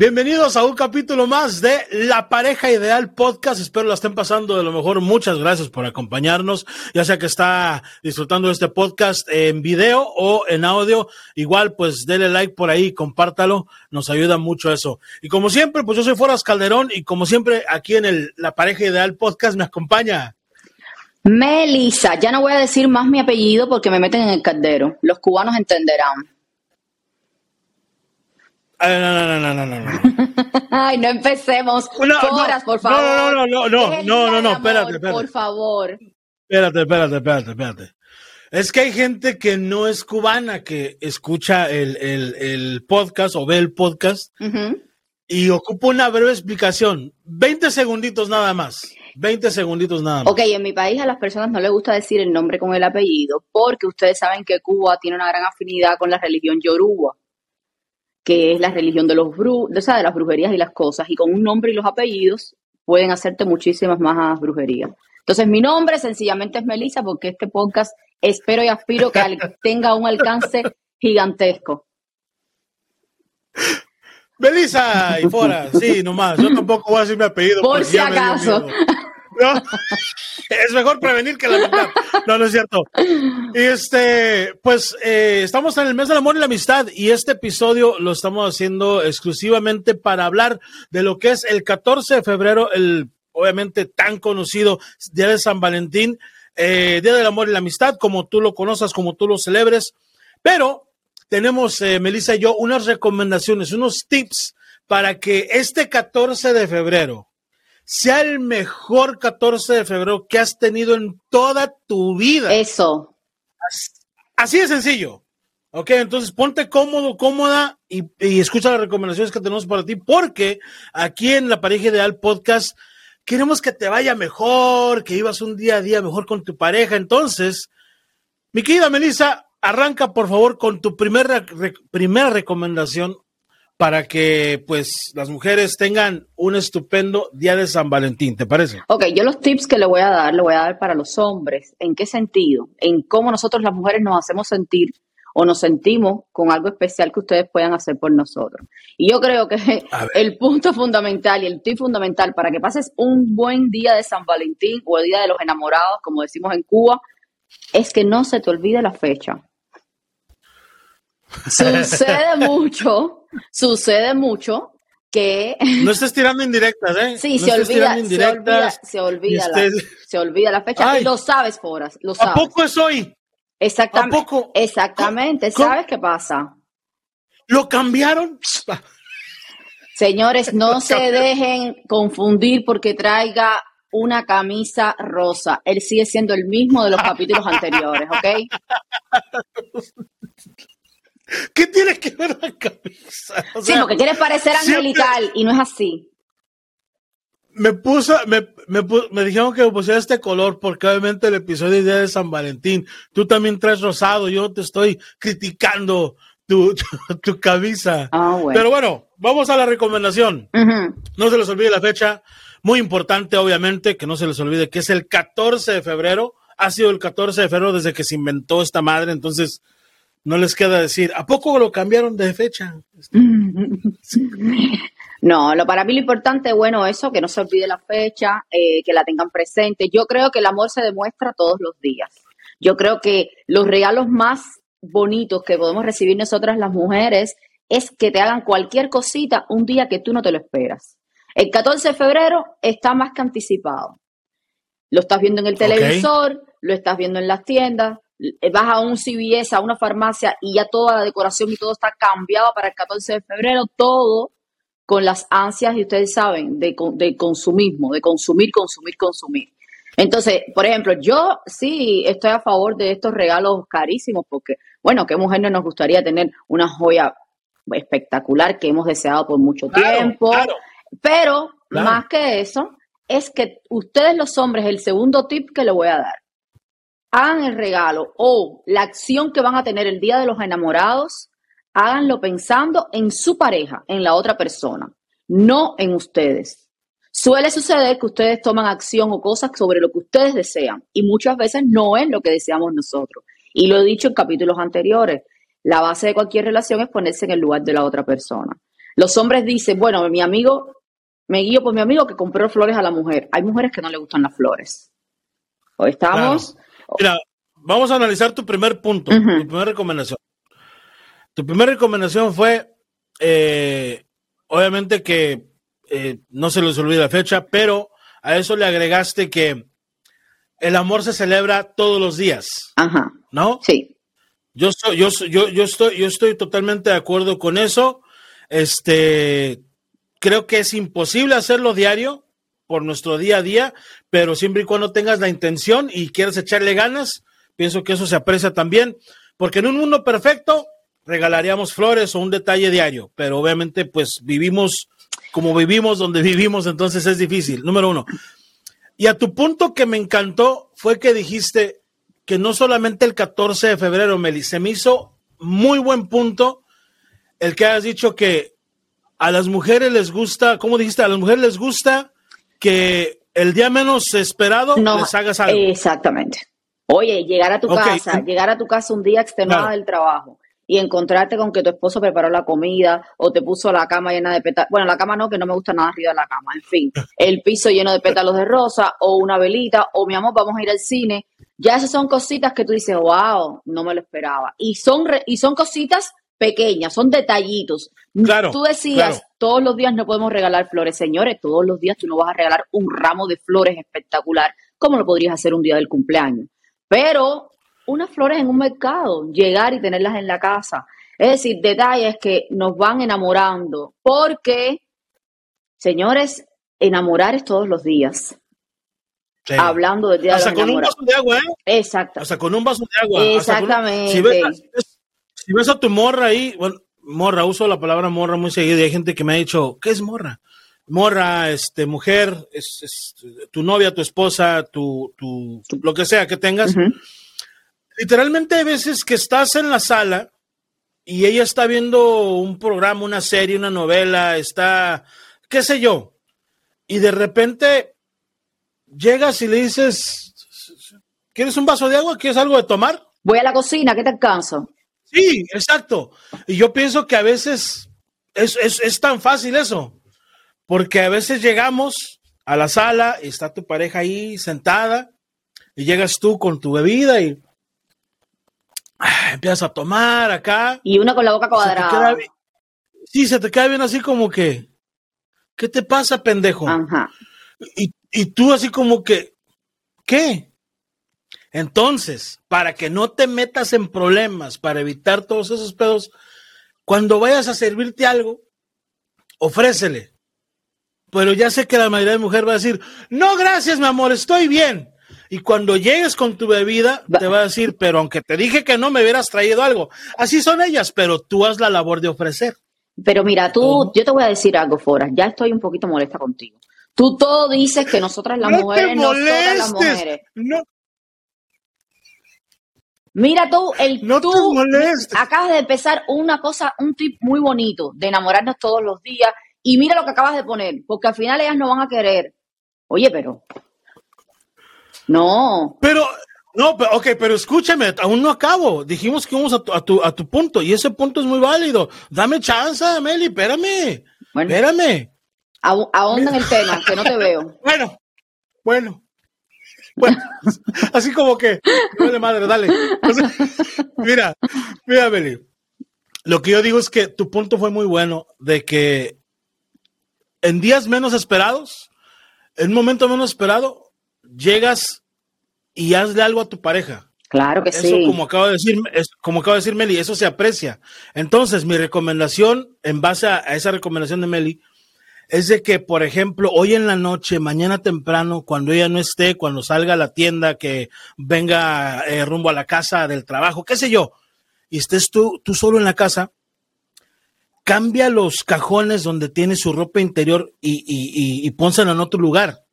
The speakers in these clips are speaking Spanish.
Bienvenidos a un capítulo más de La Pareja Ideal Podcast. Espero la estén pasando de lo mejor. Muchas gracias por acompañarnos. Ya sea que está disfrutando de este podcast en video o en audio. Igual, pues dele like por ahí, compártalo. Nos ayuda mucho eso. Y como siempre, pues yo soy Foras Calderón y como siempre aquí en el La Pareja Ideal Podcast me acompaña. Melissa, ya no voy a decir más mi apellido porque me meten en el caldero. Los cubanos entenderán. Ay, no, no, no, no, no, no. Ay, no empecemos. No, Foras, no, por favor. No, no, no, no, no, no, no, espérate, espérate. Por favor. Espérate, espérate, espérate, espérate. Es que hay gente que no es cubana que escucha el, el, el podcast o ve el podcast y ocupa una breve explicación. 20 segunditos nada más. 20 segunditos nada más. Ok, en mi país a las personas no les gusta decir el nombre con el apellido porque ustedes saben que Cuba tiene una gran afinidad con la religión yoruba, que es la religión de los bru de, o sea, de las brujerías y las cosas, y con un nombre y los apellidos pueden hacerte muchísimas más brujerías. Entonces, mi nombre sencillamente es Melissa porque este podcast espero y aspiro que tenga un alcance gigantesco. Belisa y fuera, sí, nomás. Yo tampoco voy a decir mi apellido. Por si acaso. No, es mejor prevenir que lamentar. No, no es cierto. Y este, pues eh, estamos en el mes del amor y la amistad y este episodio lo estamos haciendo exclusivamente para hablar de lo que es el 14 de febrero, el obviamente tan conocido Día de San Valentín, eh, Día del amor y la amistad, como tú lo conozcas, como tú lo celebres. Pero tenemos, eh, Melissa y yo, unas recomendaciones, unos tips para que este 14 de febrero sea el mejor 14 de febrero que has tenido en toda tu vida. Eso. Así de sencillo. Ok, entonces ponte cómodo, cómoda y, y escucha las recomendaciones que tenemos para ti, porque aquí en la pareja ideal podcast queremos que te vaya mejor, que ibas un día a día mejor con tu pareja. Entonces, mi querida Melissa, arranca por favor con tu primera, re- primera recomendación para que pues las mujeres tengan un estupendo día de San Valentín, ¿te parece? Ok, yo los tips que le voy a dar, le voy a dar para los hombres. ¿En qué sentido? En cómo nosotros las mujeres nos hacemos sentir o nos sentimos con algo especial que ustedes puedan hacer por nosotros. Y yo creo que el punto fundamental y el tip fundamental para que pases un buen día de San Valentín o el día de los enamorados, como decimos en Cuba, es que no se te olvide la fecha. Sucede mucho, sucede mucho que No estés tirando indirectas, ¿eh? Sí, no se, olvida, se olvida, se olvida, y la, se olvida la fecha Ay. y lo sabes, Foras, lo ¿A poco es hoy? Exactamente. ¿A poco? Exactamente, ¿Cómo? ¿sabes qué pasa? ¿Lo cambiaron? Señores, no se dejen confundir porque traiga una camisa rosa. Él sigue siendo el mismo de los capítulos anteriores, ¿ok? ¿Qué tiene que ver la camisa? O Sí, porque quiere parecer siempre- angelical y no es así. me puso, me, me, me dijeron que me pusiera este color porque obviamente el episodio es día de San Valentín. Tú también traes rosado, yo te estoy criticando tu, tu, tu camisa. Ah, bueno. Pero bueno, vamos a la recomendación. No se les olvide la fecha. Muy importante, obviamente, que no se les olvide que es el 14 de febrero. Ha sido el 14 de febrero desde que se inventó esta madre, entonces no les queda decir, ¿a poco lo cambiaron de fecha? No, lo para mí lo importante, bueno, eso, que no se olvide la fecha, eh, que la tengan presente. Yo creo que el amor se demuestra todos los días. Yo creo que los regalos más bonitos que podemos recibir nosotras las mujeres es que te hagan cualquier cosita un día que tú no te lo esperas. El 14 de febrero está más que anticipado. Lo estás viendo en el televisor, lo estás viendo en las tiendas, vas a un CVS, a una farmacia y ya toda la decoración y todo está cambiado para el 14 de febrero, todo con las ansias, y ustedes saben, de, de consumismo, de consumir, consumir, consumir. Entonces, por ejemplo, yo sí estoy a favor de estos regalos carísimos porque, bueno, ¿qué mujer no nos gustaría tener una joya espectacular que hemos deseado por mucho Claro, tiempo? claro. Pero Claro. más que eso, es que ustedes los hombres, el segundo tip que le voy a dar, hagan el regalo o la acción que van a tener el día de los enamorados, háganlo pensando en su pareja, en la otra persona, no en ustedes. Suele suceder que ustedes toman acción o cosas sobre lo que ustedes desean y muchas veces no es lo que deseamos nosotros. Y lo he dicho en capítulos anteriores, la base de cualquier relación es ponerse en el lugar de la otra persona. Los hombres dicen, bueno, mi amigo, me guío por mi amigo que compró flores a la mujer. Hay mujeres que no le gustan las flores. Hoy estamos... Mira, vamos a analizar tu primer punto, tu primera recomendación. Tu primera recomendación fue, eh, obviamente que eh, no se les olvide la fecha, pero a eso le agregaste que el amor se celebra todos los días. Ajá. ¿No? Sí. Yo, soy, yo, yo, yo, estoy, yo estoy totalmente de acuerdo con eso. Este, creo que es imposible hacerlo diario por nuestro día a día, pero siempre y cuando tengas la intención y quieras echarle ganas, pienso que eso se aprecia también, porque en un mundo perfecto regalaríamos flores o un detalle diario, pero obviamente pues vivimos como vivimos donde vivimos, entonces es difícil, número uno. Y a tu punto que me encantó fue que dijiste que no solamente el 14 de febrero, Meli, se me hizo muy buen punto el que has dicho que a las mujeres les gusta, ¿cómo dijiste? A las mujeres les gusta que el día menos esperado les hagas algo. Exactamente. Oye, llegar a tu casa, llegar a tu casa un día extenuado del trabajo y encontrarte con que tu esposo preparó la comida o te puso la cama llena de pétalos. Bueno, la cama no, que no me gusta nada arriba de la cama. En fin, el piso lleno de pétalos de rosa o una velita o mi amor, vamos a ir al cine. Ya esas son cositas que tú dices, wow, no me lo esperaba. Y son, y son cositas pequeñas, son detallitos. Claro, tú decías, todos los días no podemos regalar flores. Señores, todos los días tú no vas a regalar un ramo de flores espectacular como lo podrías hacer un día del cumpleaños. Pero unas flores en un mercado, llegar y tenerlas en la casa. Es decir, detalles que nos van enamorando, porque, señores, enamorar es todos los días. Hablando del día Hasta con un vaso de agua, ¿eh? Exacto. Hasta con un vaso de agua. Exactamente. si, ves, a tu morra ahí, bueno, morra, uso la palabra morra muy seguido y hay gente que me ha dicho, ¿qué es morra? Morra, este, mujer, es, tu novia, tu esposa, tu, tu, lo que sea que tengas literalmente hay veces que estás en la sala y ella está viendo un programa, una serie, una novela, está, qué sé yo, y de repente llegas y le dices, ¿quieres un vaso de agua? ¿Quieres algo de tomar? Voy a la cocina, ¿qué te alcanzo? Sí, exacto. Y yo pienso que a veces es, es tan fácil eso, porque a veces llegamos a la sala y está tu pareja ahí sentada y llegas tú con tu bebida y empiezas a tomar acá. Y una con la boca cuadrada. sí, se te queda bien así como que, ¿qué te pasa, pendejo? Ajá. Y, y tú así como que, ¿qué? Entonces, para que no te metas en problemas, para evitar todos esos pedos, cuando vayas a servirte algo, ofrécele. Pero ya sé que la mayoría de mujeres va a decir, no, gracias, mi amor, estoy bien. Y cuando llegues con tu bebida, te va a decir, pero aunque te dije que no me hubieras traído algo. Así son ellas, pero tú haz la labor de ofrecer. Pero mira, tú, yo te voy a decir algo, Fora. Ya estoy un poquito molesta contigo. Tú todo dices que nosotras las mujeres, no nosotras las mujeres. No. Mira tú, el no tú acabas de empezar una cosa, un tip muy bonito de enamorarnos todos los días. Y mira lo que acabas de poner, porque al final ellas no van a querer. Oye, pero no. Pero, no, pero, ok, pero escúchame, aún no acabo. Dijimos que vamos a tu, a tu, punto y ese punto es muy válido. Dame chance, Meli, espérame. espérame. Ahonda en el tema, que no te veo. Bueno, bueno. Bueno, así como que, de madre, dale. mira, mira, Meli. Lo que yo digo es que tu punto fue muy bueno de que en días menos esperados, en un momento menos esperado, llegas y hazle algo a tu pareja. Claro que eso, sí. Como acabo de decir, como acabo de decir Meli, eso se aprecia. Entonces, mi recomendación, en base a, esa recomendación de Meli, es de que, por ejemplo, hoy en la noche, mañana temprano, cuando ella no esté, cuando salga a la tienda, que venga eh, rumbo a la casa del trabajo, qué sé yo, y estés tú, tú solo en la casa, cambia los cajones donde tiene su ropa interior y, y, y, y en otro lugar.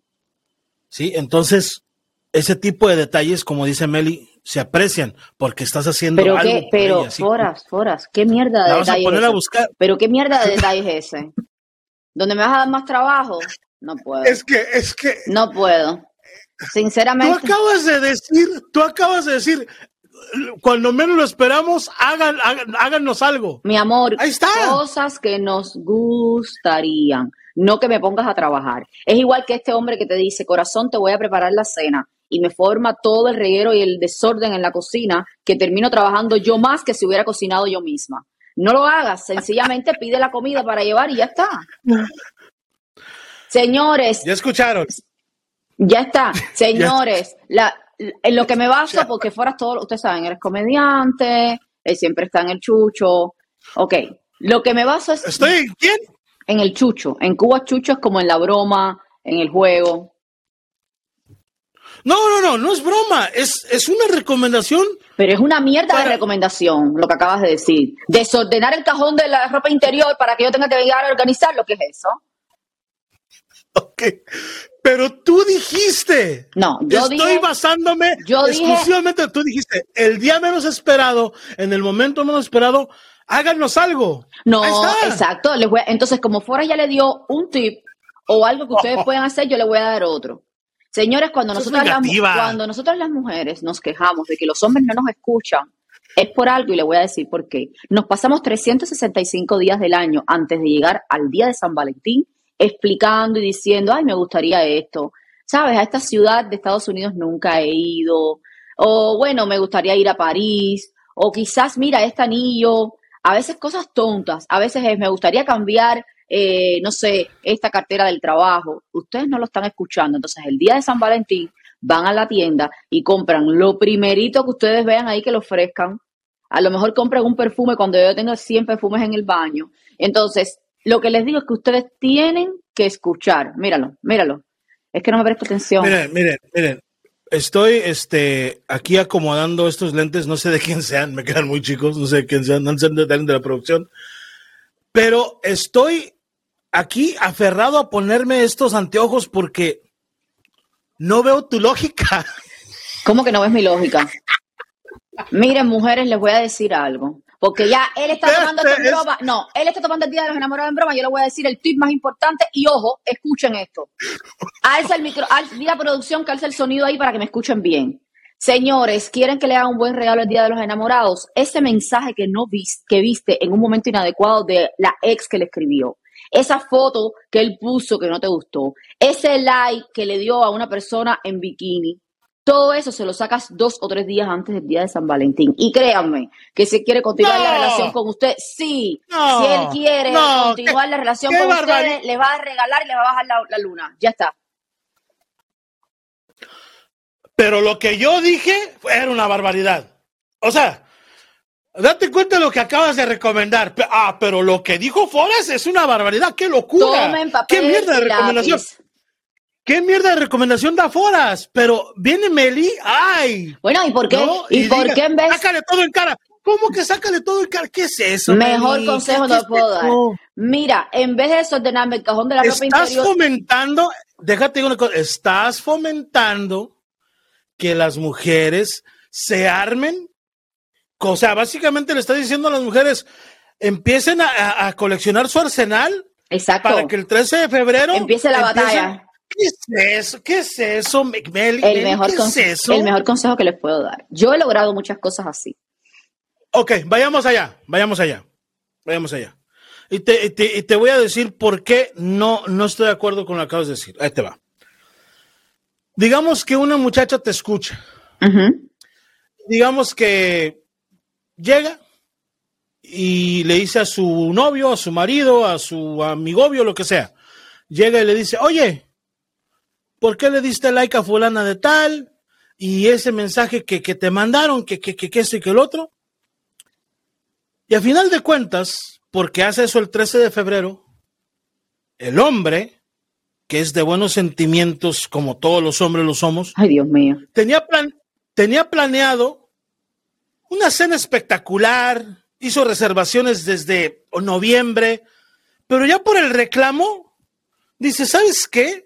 ¿Sí? Entonces, ese tipo de detalles, como dice Meli, se aprecian porque estás haciendo pero algo. Qué, pero, foras, foras, ¿qué mierda de detalle? a poner a buscar. Pero qué mierda de detalle es ese. ¿Donde me vas a dar más trabajo? No puedo. Es que, es que. No puedo. Sinceramente. Tú acabas de decir, tú acabas de decir, cuando menos lo esperamos, hagan, hagan- háganos algo. Mi amor, Ahí está. cosas que nos gustarían, no que me pongas a trabajar. Es igual que este hombre que te dice, corazón, te voy a preparar la cena y me forma todo el reguero y el desorden en la cocina que termino trabajando yo más que si hubiera cocinado yo misma. No lo hagas, sencillamente pide la comida para llevar y ya está. Señores, Ya escucharon. ya está, señores, la, en lo que me baso, porque fueras todo, ustedes saben, eres comediante, él siempre está en el chucho, ok, lo que me baso es ¿Estoy en quién? en el chucho, en Cuba chucho es como en la broma, en el juego, No, no, no, no es broma. Es, es una recomendación. Pero es una mierda de recomendación, lo que acabas de decir, desordenar el cajón de la ropa interior para que yo tenga que llegar a organizar lo que es eso. Ok. Pero tú dijiste. No, yo Estoy dije, basándome yo dije- exclusivamente. Tú dijiste, el día menos esperado, en el momento menos esperado, háganos algo. No, exacto. les voy a- entonces, como fuera ya le dio un tip o algo que ustedes puedan hacer, yo le voy a dar otro. Señores, cuando nosotros, las, cuando nosotras las mujeres nos quejamos de que los hombres no nos escuchan, es por algo y le voy a decir por qué. Nos pasamos 365 días del año antes de llegar al día de San Valentín explicando y diciendo, ay, me gustaría esto. ¿Sabes? A esta ciudad de Estados Unidos nunca he ido. O bueno, me gustaría ir a París. O quizás, mira, este anillo. A veces cosas tontas. A veces es, me gustaría cambiar, eh, no sé, esta cartera del trabajo. Ustedes no lo están escuchando. Entonces, el día de San Valentín van a la tienda y compran lo primerito que ustedes vean ahí que le ofrezcan. A lo mejor compran un perfume cuando yo tengo 100 perfumes en el baño. Entonces, lo que les digo es que ustedes tienen que escuchar. Míralo, míralo. Es que no me presta atención. Miren, miren, miren. Estoy este, aquí acomodando estos lentes, no sé de quién sean, me quedan muy chicos, no sé de quién sean, no sé de, de la producción. Pero estoy aquí aferrado a ponerme estos anteojos porque no veo tu lógica. ¿Cómo que no ves mi lógica? Miren, mujeres, les voy a decir algo. Porque ya él está tomando esto en Es- broma. No, él está tomando el Día de los Enamorados en broma. Yo le voy a decir el tip más importante. Y ojo, escuchen esto. Alza el micro, al, di a producción que alza el sonido ahí para que me escuchen bien. Señores, ¿quieren que le haga un buen regalo el Día de los Enamorados? Ese mensaje que no viste, que viste en un momento inadecuado de la ex que le escribió. Esa foto que él puso que no te gustó. Ese like que le dio a una persona en bikini. Todo eso se lo sacas dos o tres días antes del día de San Valentín. Y créanme, que si quiere continuar la relación con usted, sí. No, si él quiere no, continuar qué- la relación con ustedes, le va a regalar y le va a bajar la, la luna. Ya está. Pero lo que yo dije era una barbaridad. O sea, date cuenta de lo que acabas de recomendar. Ah, pero lo que dijo Forrest es una barbaridad. ¡Qué locura! Tomen papel ¡Qué mierda de recomendación! lápiz. ¿Qué mierda de recomendación da Foras? Pero viene Meli, ¡ay! Bueno, ¿y por qué? ¿no? ¿Y, por diga, qué en vez Sácale todo en cara. ¿Cómo que sácale todo en cara? ¿Qué es eso? Mejor Meli? consejo ¿Qué- no puedo dar. Mira, en vez de desordenarme el cajón de la ropa Estás interior, fomentando, déjate una cosa, estás fomentando que las mujeres se armen. O sea, básicamente le estás diciendo a las mujeres, empiecen a, a- a coleccionar su arsenal exacto, para que el 13 de febrero empiece la empiecen- batalla. ¿Qué es eso? ¿Qué es eso? El mejor, ¿Qué es eso? el mejor consejo que les puedo dar. Yo he logrado muchas cosas así. Ok, vayamos allá, vayamos allá, vayamos allá. Y te, y te- y te voy a decir por qué no, no estoy de acuerdo con lo que acabas de decir. Ahí te va. Digamos que una muchacha te escucha. Digamos que llega y le dice a su novio, a su marido, a su amigobio, lo que sea. Llega y le dice, oye, ¿por qué le diste like a fulana de tal? Y ese mensaje que, que te mandaron, que, que, que, que esto y que el otro. Y a final de cuentas, porque hace eso el 13 de febrero, el hombre, que es de buenos sentimientos como todos los hombres lo somos, Ay, Dios mío. tenía, plan, tenía planeado una cena espectacular, hizo reservaciones desde noviembre, pero ya por el reclamo, dice, ¿sabes qué?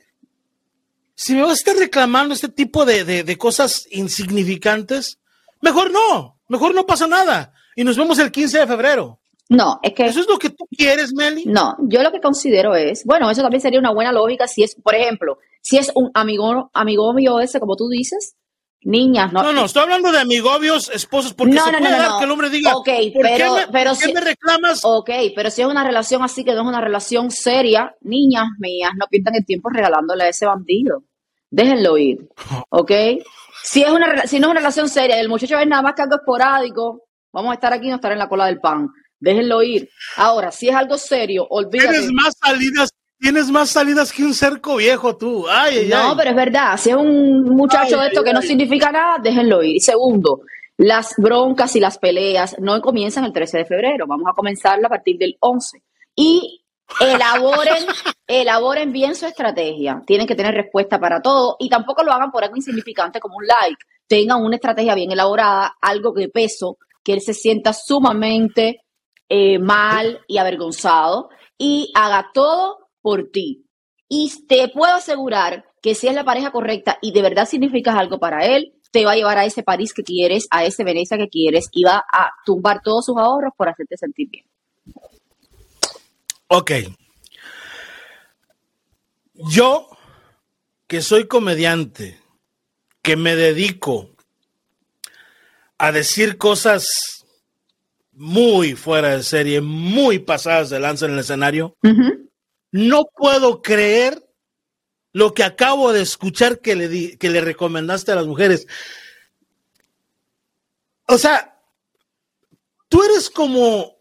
Si me vas a estar reclamando este tipo de, de- de cosas insignificantes, mejor no, mejor no pasa nada. Y nos vemos el 15 de febrero. No, es que ¿Eso es lo que tú quieres, Meli? no, yo lo que considero es, bueno, eso también sería una buena lógica si es, por ejemplo, si es un amigo, amigo mío ese, como tú dices, Niñas, no. No, no, estoy hablando de amigobios, esposos, porque No, se no, puede no, dar no. que el hombre diga, Ok, ¿por pero- qué, me, pero por qué si- me reclamas? Ok, pero si es una relación así que no es una relación seria, niñas mías, no pierdan el tiempo regalándole a ese bandido. Déjenlo ir, ¿ok? Si, es una, si no es una relación seria y el muchacho es nada más que algo esporádico, vamos a estar aquí y no estar en la cola del pan. Déjenlo ir. Ahora, si es algo serio, olvídate. Tienes más salidas, tienes más salidas que un cerco viejo tú. Ay, ay, No, ay. pero es verdad. Si es un muchacho Ay, de esto ay, que no significa nada, déjenlo ir. Y segundo, las broncas y las peleas no comienzan el 13 de febrero. Vamos a comenzarla a partir del 11. Y elaboren, elaboren bien su estrategia. Tienen que tener respuesta para todo y tampoco lo hagan por algo insignificante como un like. Tengan una estrategia bien elaborada, algo de peso, que él se sienta sumamente eh, mal y avergonzado y haga todo por ti. Y te puedo asegurar que si es la pareja correcta y de verdad significas algo para él, te va a llevar a ese París que quieres, a ese Venecia que quieres y va a tumbar todos sus ahorros por hacerte sentir bien. Ok. Yo, que soy comediante, que me dedico a decir cosas muy fuera de serie, muy pasadas de lanza en el escenario. No puedo creer lo que acabo de escuchar que le, di- que le recomendaste a las mujeres. O sea, tú eres como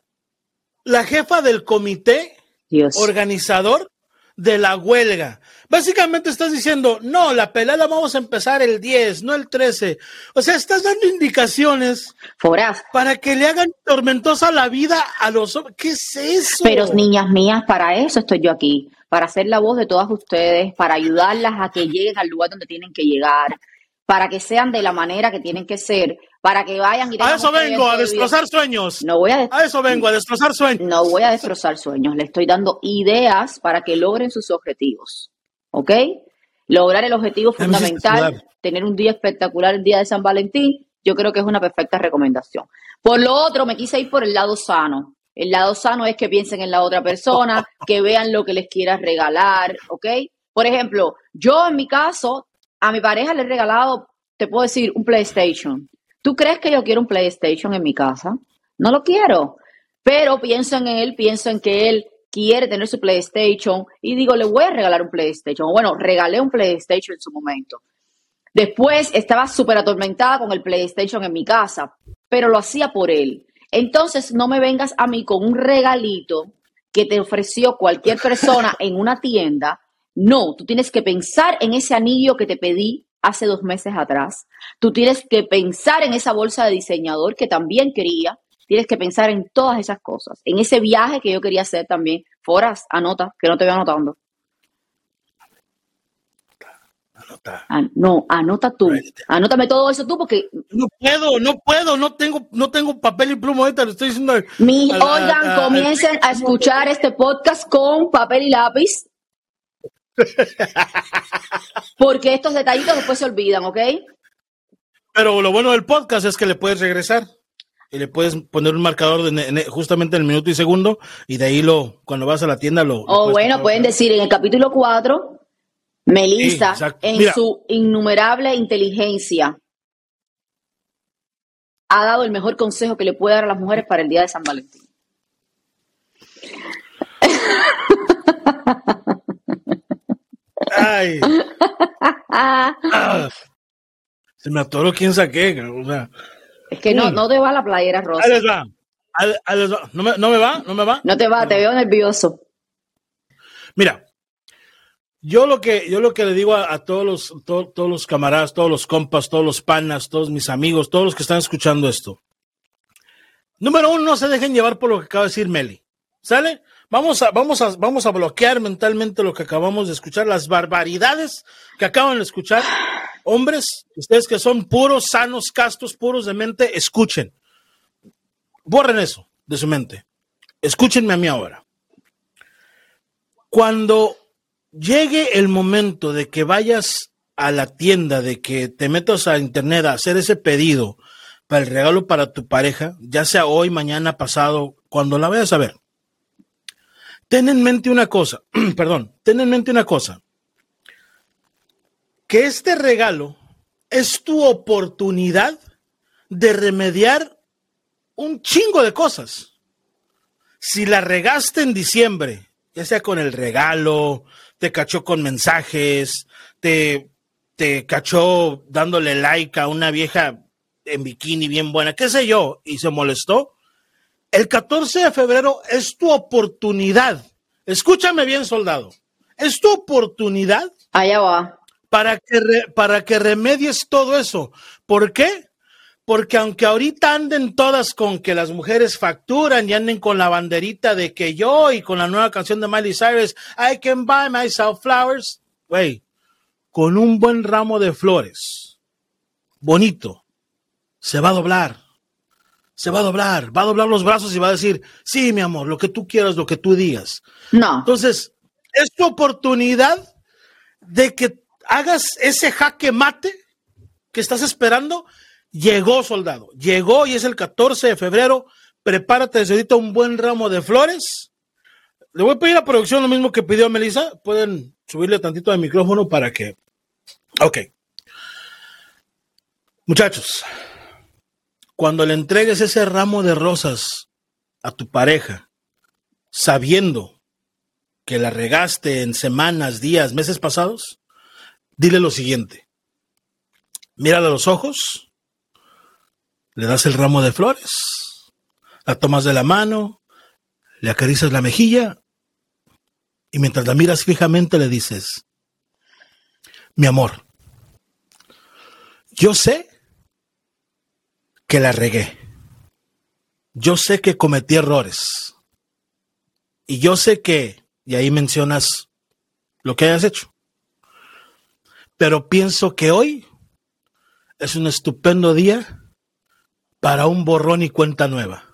la jefa del comité Dios. organizador de la huelga. Básicamente estás diciendo, no, la pelea la vamos a empezar el 10, no el 13. O sea, estás dando indicaciones Foraz. para que le hagan tormentosa la vida a los hombres. ¿Qué es eso? Pero niñas mías, para eso estoy yo aquí, para ser la voz de todas ustedes, para ayudarlas a que lleguen al lugar donde tienen que llegar, para que sean de la manera que tienen que ser, para que vayan y a eso vengo, a destrozar sueños. No voy a A eso vengo, a destrozar sueños. No voy a destrozar sueños, le estoy dando ideas para que logren sus objetivos. ¿Ok? Lograr el objetivo fundamental, tener un día espectacular el día de San Valentín, yo creo que es una perfecta recomendación. Por lo otro, me quise ir por el lado sano. El lado sano es que piensen en la otra persona, que vean lo que les quieras regalar, ¿ok? Por ejemplo, yo en mi caso, a mi pareja le he regalado, te puedo decir, un PlayStation. ¿Tú crees que yo quiero un PlayStation en mi casa? No lo quiero. Pero pienso en él, pienso en que él quiere tener su PlayStation y digo, le voy a regalar un PlayStation. O Bueno, regalé un PlayStation en su momento. Después estaba súper atormentada con el PlayStation en mi casa, pero lo hacía por él. Entonces no me vengas a mí con un regalito que te ofreció cualquier persona en una tienda. No, tú tienes que pensar en ese anillo que te pedí hace dos meses atrás. Tú tienes que pensar en esa bolsa de diseñador que también quería. Tienes que pensar en todas esas cosas. En ese viaje que yo quería hacer también. Foras, anota, que no te veo anotando. Anota. An- no, anota tú. Anótame todo eso tú porque No puedo, no puedo, no tengo, no tengo papel y pluma ahorita, lo estoy diciendo. Mi, a oigan, a- a- comiencen a escuchar este podcast con papel y lápiz. Porque estos detallitos después se olvidan, ¿ok? Pero lo bueno del podcast es que le puedes regresar y le puedes poner un marcador de, justamente en el minuto y segundo y de ahí lo, cuando vas a la tienda lo... O Oh, bueno, pueden decir en el capítulo 4, Melissa, Sí, en Mira. su innumerable inteligencia, ha dado el mejor consejo que le puede dar a las mujeres para el día de San Valentín. Ay, Ah, ah, se me atoró quién saqué. O sea, es que no, no te va la playera rosa. ahí les va. ahí- ahí les va. ¿No, me, ¿No me va? ¿No me va? No te va, te veo nervioso. Mira, yo lo que, yo lo que le digo a, a todos los, to- todos los camaradas, todos los compas, todos los panas, todos mis amigos, todos los que están escuchando esto. Número uno, no se dejen llevar por lo que acaba de decir Meli. ¿Sale? Vamos a, vamos a, vamos a bloquear mentalmente lo que acabamos de escuchar, las barbaridades que acaban de escuchar. Hombres, ustedes que son puros, sanos, castos, puros de mente, escuchen. Borren eso de su mente. Escúchenme a mí ahora. Cuando llegue el momento de que vayas a la tienda, de que te metas a internet a hacer ese pedido para el regalo para tu pareja, ya sea hoy, mañana, pasado, cuando la vayas a ver, ten en mente una cosa, perdón, ten en mente una cosa, que este regalo es tu oportunidad de remediar un chingo de cosas. Si la regaste en diciembre, ya sea con el regalo, te cachó con mensajes, te, te cachó dándole like a una vieja en bikini bien buena, qué sé yo, y se molestó, el 14 de febrero es tu oportunidad. Escúchame bien, soldado. Es tu oportunidad. Allá va. Para que, para que remedies todo eso. ¿Por qué? Porque aunque ahorita anden todas con que las mujeres facturan y anden con la banderita de que yo y con la nueva canción de Miley Cyrus, I can buy myself flowers, güey, con un buen ramo de flores, bonito, se va a doblar, se va a doblar, va a doblar los brazos y va a decir, sí, mi amor, lo que tú quieras, lo que tú digas. No. Entonces, es tu oportunidad de que hagas ese jaque mate que estás esperando. Llegó, soldado, llegó y es el 14 de febrero. Prepárate desde ahorita un buen ramo de flores. Le voy a pedir a producción lo mismo que pidió Melissa. Pueden subirle tantito de micrófono para que. Ok. Muchachos, cuando le entregues ese ramo de rosas a tu pareja, sabiendo que la regaste en semanas, días, meses pasados, dile lo siguiente. Mírale a los ojos, le das el ramo de flores, la tomas de la mano, le acaricias la mejilla y mientras la miras fijamente le dices, mi amor, yo sé que la regué. Yo sé que cometí errores. Y yo sé que, y ahí mencionas lo que hayas hecho. Pero pienso que hoy es un estupendo día para un borrón y cuenta nueva.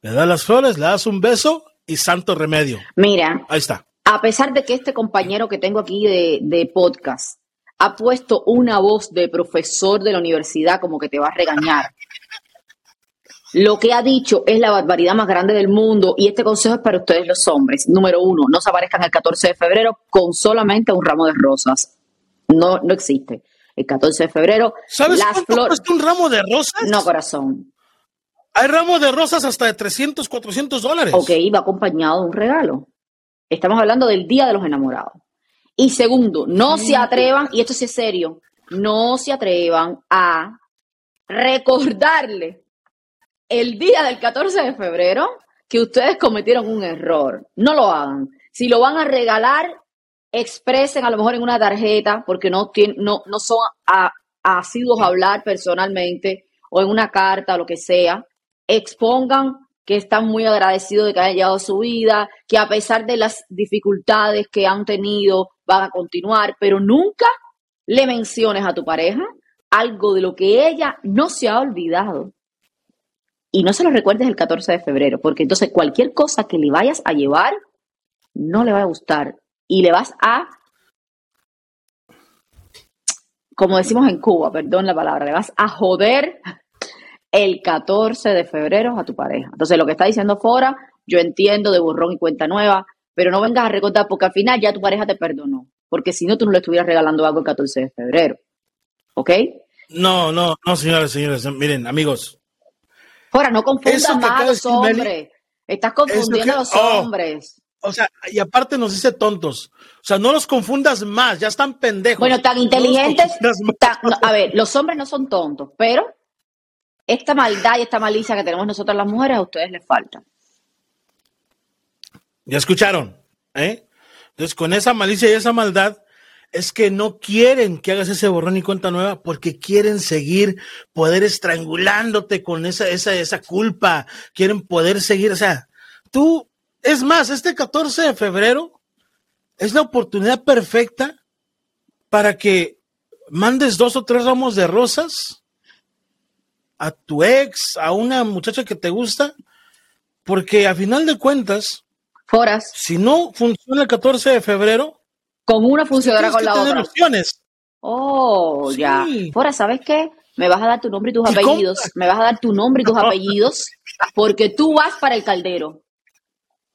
Le das las flores, le das un beso y santo remedio. Mira, Ahí está. a pesar de que este compañero que tengo aquí de, de podcast ha puesto una voz de profesor de la universidad como que te va a regañar. Lo que ha dicho es la barbaridad más grande del mundo y este consejo es para ustedes los hombres. Número uno, no se aparezcan el 14 de febrero con solamente un ramo de rosas. No, no existe. El 14 de febrero, ¿Sabes las flores... un ramo de rosas? No, corazón. Hay ramos de rosas hasta de 300, 400 dólares. Ok, va acompañado de un regalo. Estamos hablando del Día de los Enamorados. Y segundo, no se atrevan, y esto sí es serio, no se atrevan a recordarle el día del 14 de febrero que ustedes cometieron un error. No lo hagan. Si lo van a regalar, expresen a lo mejor en una tarjeta, porque no, tienen, no, no son a, asiduos a hablar personalmente, o en una carta, lo que sea. Expongan que están muy agradecidos de que hayan llegado su vida, que a pesar de las dificultades que han tenido, van a continuar, pero nunca le menciones a tu pareja algo de lo que ella no se ha olvidado. Y no se lo recuerdes el 14 de febrero, porque entonces cualquier cosa que le vayas a llevar no le va a gustar y le vas a, como decimos en Cuba, perdón la palabra, le vas a joder el 14 de febrero a tu pareja. Entonces, lo que está diciendo Fora, yo entiendo de borrón y cuenta nueva, pero no vengas a recordar porque al final ya tu pareja te perdonó. Porque si no, tú no le estuvieras regalando algo el 14 de febrero. ¿Ok? No, no, no, señores, señores. Miren, amigos. Fora, no confundas más a los Meli- hombres. Estás confundiendo que- a los oh. hombres. O sea, y aparte nos dice tontos. O sea, no los confundas más, ya están pendejos. Bueno, tan inteligentes. tan- no, a ver, los hombres no son tontos, pero esta maldad y esta malicia que tenemos nosotras las mujeres a ustedes les falta. Ya escucharon, ¿eh? Entonces, con esa malicia y esa maldad, es que no quieren que hagas ese borrón y cuenta nueva porque quieren seguir poder estrangulándote con esa, esa, esa culpa. Quieren poder seguir, o sea, tú, es más, este 14 de febrero es la oportunidad perfecta para que mandes dos o tres ramos de rosas a tu ex, a una muchacha que te gusta, porque a final de cuentas, Foras, si no funciona el 14 de febrero, con una funcionará tienes con que la tener otra. opciones. Oh, Sí. ya. Fora, ¿sabes qué? Me vas a dar tu nombre y tus ¿Y cómo? apellidos. Me vas a dar tu nombre y tus apellidos porque tú vas para el caldero.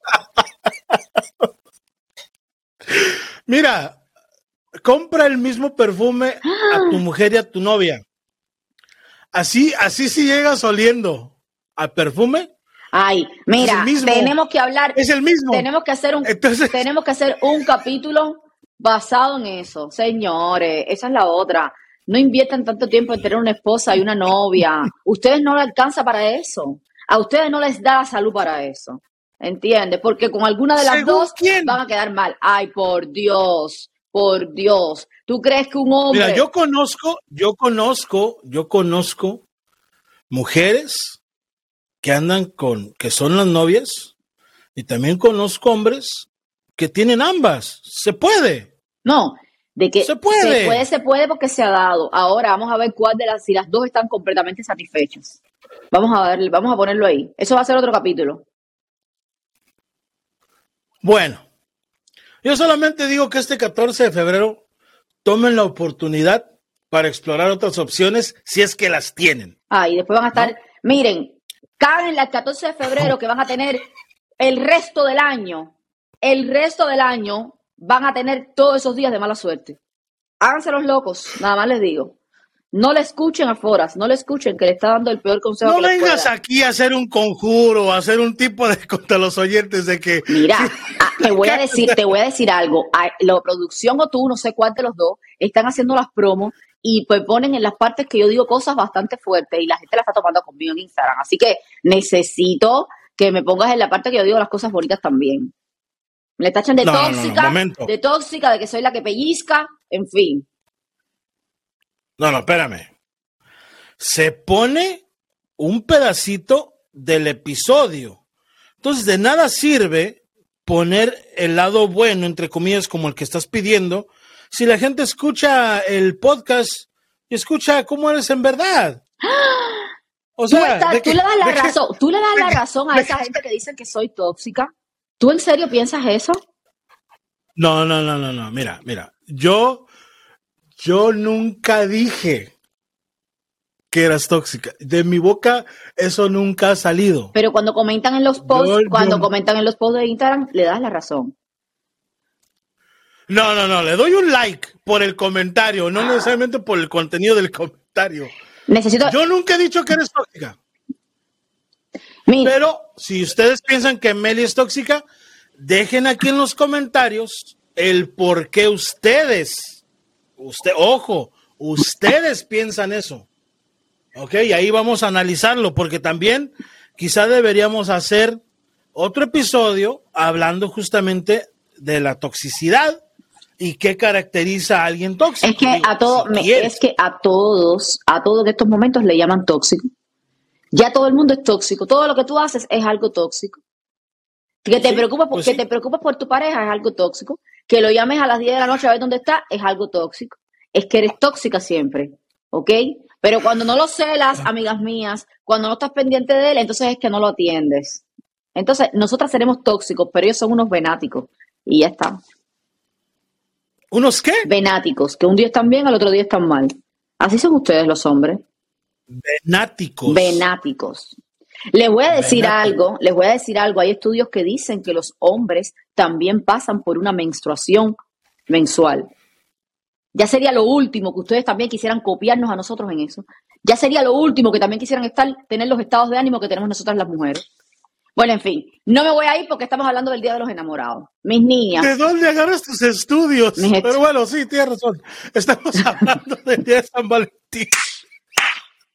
Mira, compra el mismo perfume a tu mujer y a tu novia. Así, así si llegas oliendo a perfume. Ay, mira, tenemos que hablar. Es el mismo. Tenemos que hacer un, tenemos que hacer un capítulo basado en eso, señores. Esa es la otra. No inviertan tanto tiempo en tener una esposa y una novia. Ustedes no les alcanza para eso. A ustedes no les da salud para eso. ¿Entiendes? Porque con alguna de las dos van a quedar mal. Ay, por Dios, por Dios. ¿Tú crees que un hombre... Mira, yo conozco, yo conozco, yo conozco mujeres que andan con, que son las novias, y también conozco hombres que tienen ambas. Se puede. No, de que se puede. se puede, se puede porque se ha dado. Ahora vamos a ver cuál de las, si las dos están completamente satisfechas. Vamos a ver, vamos a ponerlo ahí. Eso va a ser otro capítulo. Bueno, yo solamente digo que este 14 de febrero tomen la oportunidad para explorar otras opciones si es que las tienen. Ah, y después van a estar, miren, caen el 14 de febrero que van a tener el resto del año, el resto del año van a tener todos esos días de mala suerte. Háganse los locos, nada más les digo. No le escuchen a Foras, no le escuchen que le está dando el peor consejo. No vengas aquí a hacer un conjuro, a hacer un tipo de contra los oyentes de que. Mira, ah, te voy a decir, te voy a decir algo. Ah, la producción o tú, no sé cuál de los dos, están haciendo las promos y pues ponen en las partes que yo digo cosas bastante fuertes y la gente la está tomando conmigo en Instagram. Así que necesito que me pongas en la parte que yo digo las cosas bonitas también. Me tachan de tóxica, de tóxica, de que soy la que pellizca, en fin. No, no, espérame. Se pone un pedacito del episodio. Entonces, de nada sirve poner el lado bueno, entre comillas, como el que estás pidiendo, si la gente escucha el podcast y escucha cómo eres en verdad. O sea, tú, le das la razón, tú le das la razón a esa gente que dice que soy tóxica. ¿Tú en serio piensas eso? No, no, no, no, no. Mira, mira. Yo, yo nunca dije que eras tóxica. De mi boca eso nunca ha salido. Pero cuando comentan en los posts, cuando comentan en los posts de Instagram, le das la razón. No, no, no, le doy un like por el comentario, no necesariamente por el contenido del comentario. Necesito. Yo nunca he dicho que eres tóxica. Pero si ustedes piensan que Meli es tóxica, dejen aquí en los comentarios el por qué ustedes, usted, ojo, ustedes piensan eso. Ok, y ahí vamos a analizarlo, porque también quizá deberíamos hacer otro episodio hablando justamente de la toxicidad y qué caracteriza a alguien tóxico. Es que a todos, es que a todos, a todos en estos momentos le llaman tóxico. Ya todo el mundo es tóxico. Todo lo que tú haces es algo tóxico. Que te, preocupas por, pues te preocupas por tu pareja es algo tóxico. Que lo llames a las 10 de la noche a ver dónde está es algo tóxico. Es que eres tóxica siempre. ¿Ok? Pero cuando no lo celas, amigas mías, cuando no estás pendiente de él, entonces es que no lo atiendes. Entonces, nosotras seremos tóxicos, pero ellos son unos venáticos. Y ya está. ¿Unos qué? Venáticos, que un día están bien, al otro día están mal. Así son ustedes los hombres. Venáticos. Venáticos. Les voy a decir algo, les voy a decir algo. Hay estudios que dicen que los hombres también pasan por una menstruación mensual. Ya sería lo último que ustedes también quisieran copiarnos a nosotros en eso. Ya sería lo último que también quisieran estar, tener los estados de ánimo que tenemos nosotras las mujeres. Bueno, en fin, no me voy a ir porque estamos hablando del Día de los Enamorados. Mis niñas. ¿De dónde agarras tus estudios? Pero bueno, sí, tienes razón. Estamos hablando del Día de San Valentín.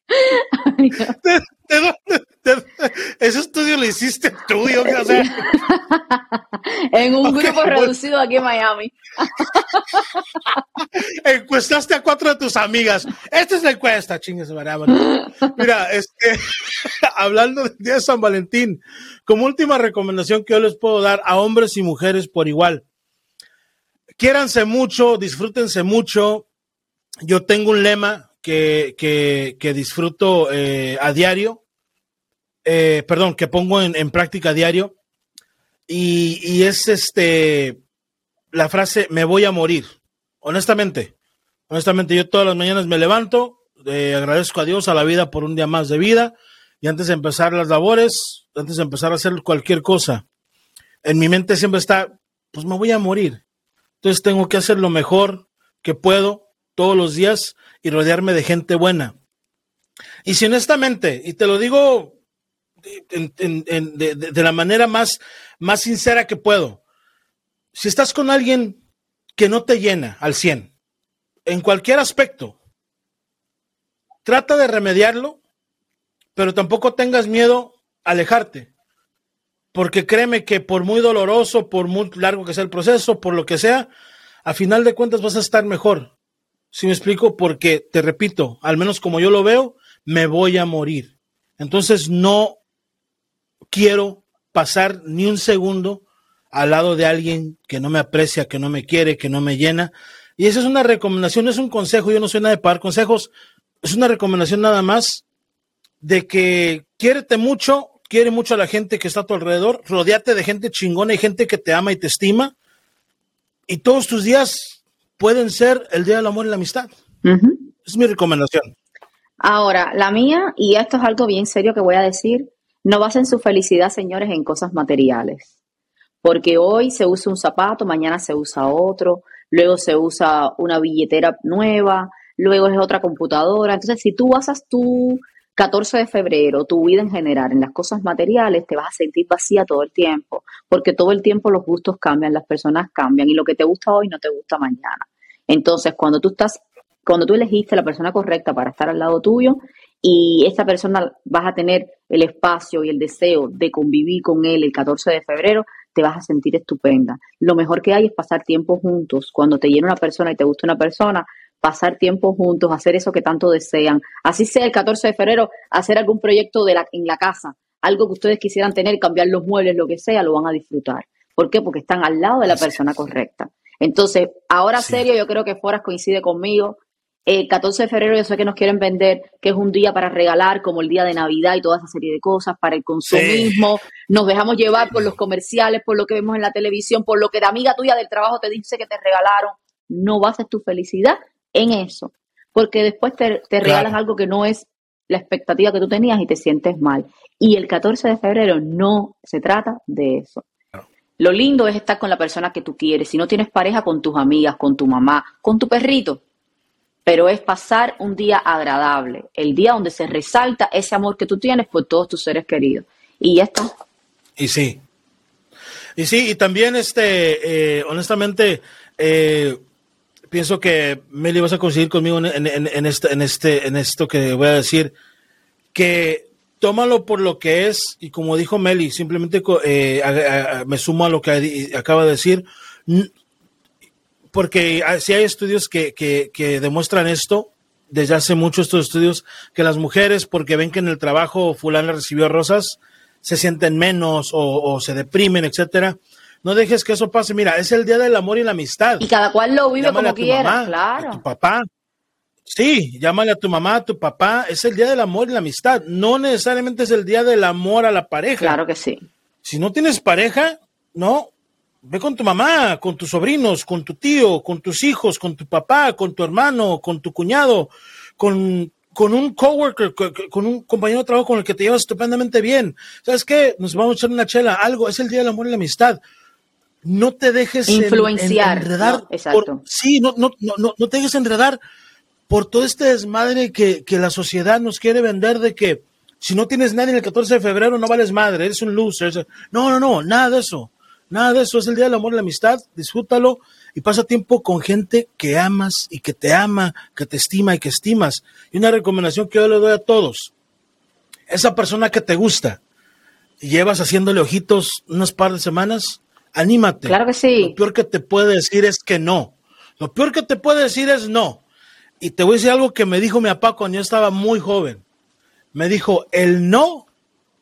ese estudio lo hiciste tú, yo qué sé. en un grupo reducido aquí en Miami. Encuestaste a cuatro de tus amigas. Esta es la encuesta, chingues, Mira, es que hablando del día de San Valentín, como última recomendación que yo les puedo dar a hombres y mujeres por igual. Quiéranse mucho, disfrútense mucho. Yo tengo un lema que, que, disfruto eh, a diario, eh, perdón, que pongo en, práctica diario, y, es este la frase me voy a morir. Honestamente, honestamente, yo todas las mañanas me levanto, eh, agradezco a Dios, a la vida por un día más de vida, y antes de empezar las labores, antes de empezar a hacer cualquier cosa, en mi mente siempre está, pues me voy a morir. Entonces tengo que hacer lo mejor que puedo todos los días y rodearme de gente buena. Y si honestamente, y te lo digo de, la manera más, más sincera que puedo, si estás con alguien que no te llena al 100, en cualquier aspecto, trata de remediarlo, pero tampoco tengas miedo a alejarte. Porque créeme que por muy doloroso, por muy largo que sea el proceso, por lo que sea, a final de cuentas vas a estar mejor. Si me explico? Porque, te repito, al menos como yo lo veo, me voy a morir. Entonces no quiero pasar ni un segundo al lado de alguien que no me aprecia, que no me quiere, que no me llena. Y esa es una recomendación, no es un consejo, yo no soy nada de pagar consejos, es una recomendación nada más de que quiérete mucho, quiere mucho a la gente que está a tu alrededor, rodeate de gente chingona y gente que te ama y te estima, y todos tus días pueden ser el día del amor y la amistad. Es mi recomendación. Ahora, la mía, y esto es algo bien serio que voy a decir, no basen su felicidad, señores, en cosas materiales. Porque hoy se usa un zapato, mañana se usa otro, luego se usa una billetera nueva, luego es otra computadora. Entonces, si tú basas tu 14 de febrero, tu vida en general, en las cosas materiales, te vas a sentir vacía todo el tiempo, porque todo el tiempo los gustos cambian, las personas cambian y lo que te gusta hoy no te gusta mañana. Entonces, cuando tú estás cuando tú elegiste la persona correcta para estar al lado tuyo y esa persona vas a tener el espacio y el deseo de convivir con él el 14 de febrero, te vas a sentir estupenda. Lo mejor que hay es pasar tiempo juntos. Cuando te llena una persona y te gusta una persona, pasar tiempo juntos, hacer eso que tanto desean. Así sea el 14 de febrero, hacer algún proyecto de la, en la casa, algo que ustedes quisieran tener, cambiar los muebles, lo que sea, lo van a disfrutar. ¿Por qué? Porque están al lado de la persona correcta. Entonces, ahora serio, yo creo que Foras coincide conmigo el 14 de febrero yo sé que nos quieren vender que es un día para regalar, como el día de Navidad y toda esa serie de cosas, para el consumismo. Nos dejamos llevar por los comerciales, por lo que vemos en la televisión, por lo que la amiga tuya del trabajo te dice que te regalaron. No bases tu felicidad en eso, porque después te, regalan algo que no es la expectativa que tú tenías y te sientes mal. Y el 14 de febrero no se trata de eso. Lo lindo es estar con la persona que tú quieres. Si no tienes pareja, con tus amigas, con tu mamá, con tu perrito pero es pasar un día agradable, el día donde se resalta ese amor que tú tienes por todos tus seres queridos. Y ya está. Y sí. Y sí, y también, este, eh, honestamente, eh, pienso que Meli vas a conseguir conmigo en, en, este, en, este, en esto que voy a decir, que tómalo por lo que es, y como dijo Meli, simplemente eh, me sumo a lo que acaba de decir, porque si hay estudios que, que, demuestran esto, desde hace mucho estos estudios, que las mujeres, porque ven que en el trabajo fulana recibió rosas, se sienten menos o, se deprimen, etcétera. No dejes que eso pase. Mira, es el día del amor y la amistad. Y cada cual lo vive como quiera, claro. A tu papá. Sí, llámale a tu mamá, a tu papá. Es el día del amor y la amistad. No necesariamente es el día del amor a la pareja. Claro que sí. Si no tienes pareja, no, Ve con tu mamá, con tus sobrinos, con tu tío, con tus hijos, con tu papá, con tu hermano, con tu cuñado, con, con un coworker, con un compañero de trabajo con el que te llevas estupendamente bien. ¿Sabes qué? Nos vamos a echar una chela, algo, es el día del amor y la amistad. No te dejes influenciar, enredar. exacto. sí, no, no, no, no te dejes enredar por todo este desmadre que, que la sociedad nos quiere vender de que si no tienes nadie el 14 de febrero no vales madre, eres un loser. No, no, no, nada de eso. Nada de eso, es el Día del Amor y la Amistad, disfrútalo y pasa tiempo con gente que amas y que te ama, que te estima y que estimas. Y una recomendación que yo le doy a todos, esa persona que te gusta y llevas haciéndole ojitos unas par de semanas, anímate. Claro que sí. Lo peor que te puede decir es que no. Lo peor que te puede decir es no. Y te voy a decir algo que me dijo mi papá cuando yo estaba muy joven. Me dijo, el no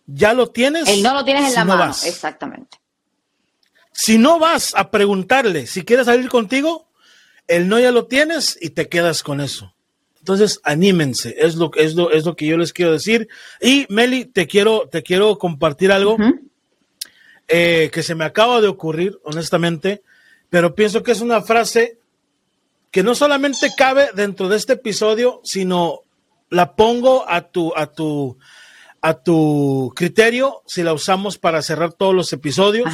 ya lo tienes. El no lo tienes en la mano, exactamente. Si no vas a preguntarle si quiere salir contigo, el no ya lo tienes y te quedas con eso. Entonces, anímense, es lo, es lo, es lo que yo les quiero decir. Y Meli, te quiero, te quiero compartir algo eh, que se me acaba de ocurrir, honestamente, pero pienso que es una frase que no solamente cabe dentro de este episodio, sino la pongo a tu, a tu, a tu criterio si la usamos para cerrar todos los episodios.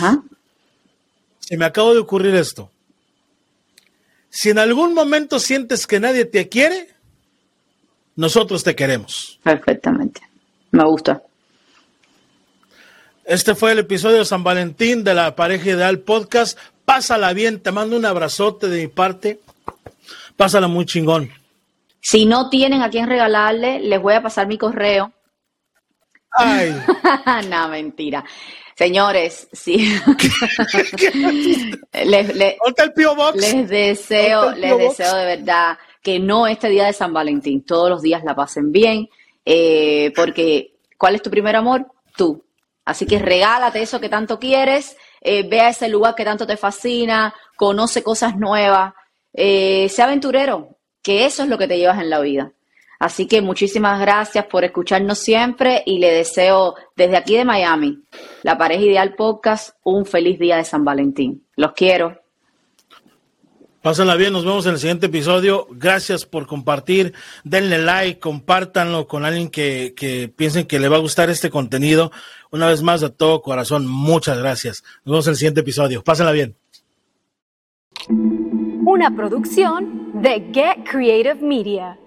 Se me acaba de ocurrir esto. Si en algún momento sientes que nadie te quiere, nosotros te queremos. Perfectamente. Me gusta. Este fue el episodio de San Valentín de la pareja ideal podcast. Pásala bien, te mando un abrazote de mi parte. Pásala muy chingón. Si no tienen a quién regalarle, les voy a pasar mi correo. Ay. no, mentira. Señores, sí. les, el Box. les deseo, les deseo de verdad que no este día de San Valentín, todos los días la pasen bien, eh, porque ¿cuál es tu primer amor? Tú. Así que regálate eso que tanto quieres, eh, ve a ese lugar que tanto te fascina, conoce cosas nuevas, eh, sea aventurero, que eso es lo que te llevas en la vida. Así que muchísimas gracias por escucharnos siempre y le deseo desde aquí de Miami, la pareja ideal podcast, un feliz día de San Valentín. Los quiero. Pásenla bien, nos vemos en el siguiente episodio. Gracias por compartir. Denle like, compártanlo con alguien que, que piensen que le va a gustar este contenido. Una vez más, de todo corazón, muchas gracias. Nos vemos en el siguiente episodio. Pásenla bien. Una producción de Get Creative Media.